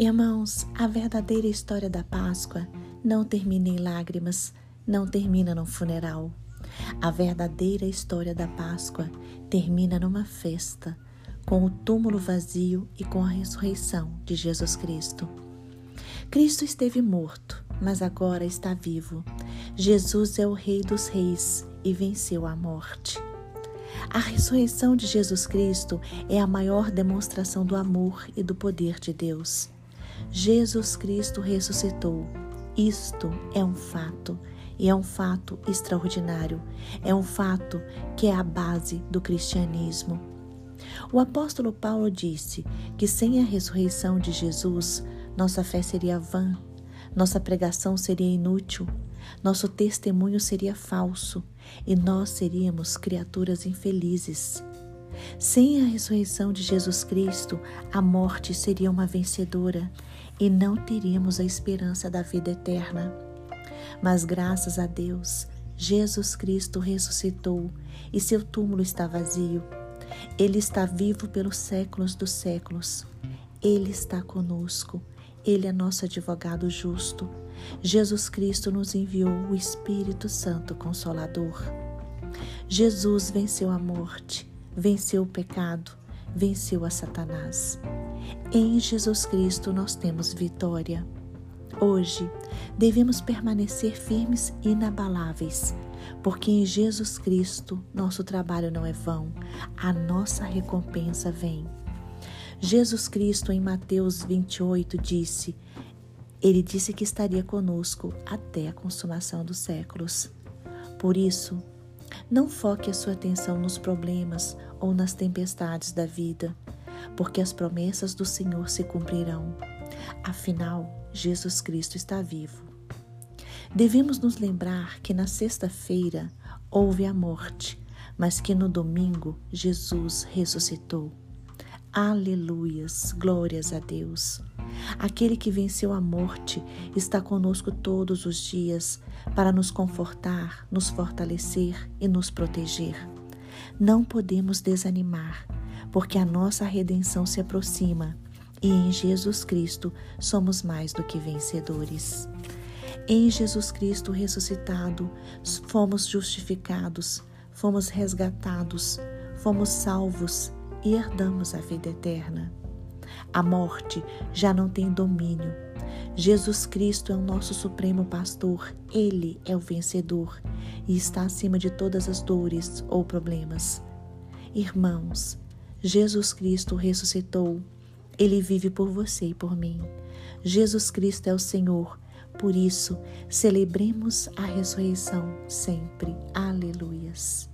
Irmãos, a verdadeira história da Páscoa não termina em lágrimas, não termina num funeral. A verdadeira história da Páscoa termina numa festa, com o túmulo vazio e com a ressurreição de Jesus Cristo. Cristo esteve morto, mas agora está vivo. Jesus é o Rei dos Reis e venceu a morte. A ressurreição de Jesus Cristo é a maior demonstração do amor e do poder de Deus. Jesus Cristo ressuscitou. Isto é um fato, e é um fato extraordinário. É um fato que é a base do cristianismo. O apóstolo Paulo disse que sem a ressurreição de Jesus, nossa fé seria vã, nossa pregação seria inútil, nosso testemunho seria falso e nós seríamos criaturas infelizes. Sem a ressurreição de Jesus Cristo, a morte seria uma vencedora e não teríamos a esperança da vida eterna. Mas graças a Deus, Jesus Cristo ressuscitou e seu túmulo está vazio. Ele está vivo pelos séculos dos séculos. Ele está conosco. Ele é nosso advogado justo. Jesus Cristo nos enviou o Espírito Santo Consolador. Jesus venceu a morte, venceu o pecado, venceu a Satanás. Em Jesus Cristo nós temos vitória. Hoje devemos permanecer firmes e inabaláveis, porque em Jesus Cristo nosso trabalho não é vão, a nossa recompensa vem. Jesus Cristo, em Mateus 28, disse: Ele disse que estaria conosco até a consumação dos séculos. Por isso, não foque a sua atenção nos problemas ou nas tempestades da vida, porque as promessas do Senhor se cumprirão. Afinal, Jesus Cristo está vivo. Devemos nos lembrar que na sexta-feira houve a morte, mas que no domingo Jesus ressuscitou. Aleluias, glórias a Deus. Aquele que venceu a morte está conosco todos os dias para nos confortar, nos fortalecer e nos proteger. Não podemos desanimar, porque a nossa redenção se aproxima e em Jesus Cristo somos mais do que vencedores. Em Jesus Cristo ressuscitado, fomos justificados, fomos resgatados, fomos salvos e herdamos a vida eterna. A morte já não tem domínio. Jesus Cristo é o nosso supremo pastor, ele é o vencedor e está acima de todas as dores ou problemas. Irmãos, Jesus Cristo ressuscitou. Ele vive por você e por mim. Jesus Cristo é o Senhor. Por isso, celebremos a ressurreição sempre. Aleluias.